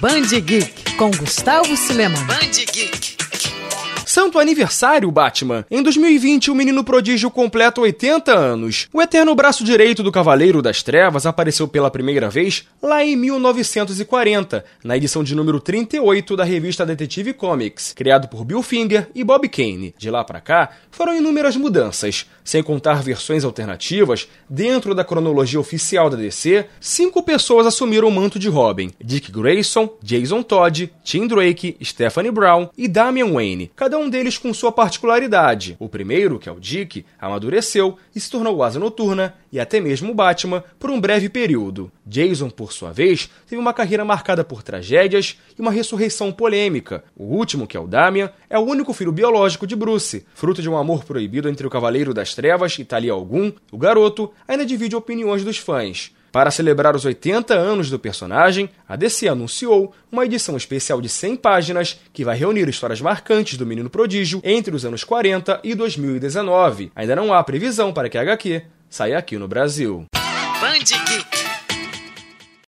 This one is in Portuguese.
Band Geek com Gustavo Silema. Band Geek. Santo aniversário, Batman! Em 2020, o menino prodígio completa 80 anos. O eterno braço direito do Cavaleiro das Trevas apareceu pela primeira vez lá em 1940, na edição de número 38 da revista Detective Comics, criado por Bill Finger e Bob Kane. De lá para cá, foram inúmeras mudanças, sem contar versões alternativas, dentro da cronologia oficial da DC, cinco pessoas assumiram o manto de Robin: Dick Grayson, Jason Todd, Tim Drake, Stephanie Brown e Damian Wayne, cada um deles com sua particularidade. O primeiro, que é o Dick, amadureceu e se tornou Asa Noturna e até mesmo Batman por um breve período. Jason, por sua vez, teve uma carreira marcada por tragédias e uma ressurreição polêmica. O último, que é o Damian, é o único filho biológico de Bruce, fruto de um amor proibido entre o Cavaleiro das Trevas e Talia al Ghul. O garoto ainda divide opiniões dos fãs. Para celebrar os 80 anos do personagem, a DC anunciou uma edição especial de 100 páginas que vai reunir histórias marcantes do menino prodígio entre os anos 40 e 2019. Ainda não há previsão para que a HQ saia aqui no Brasil.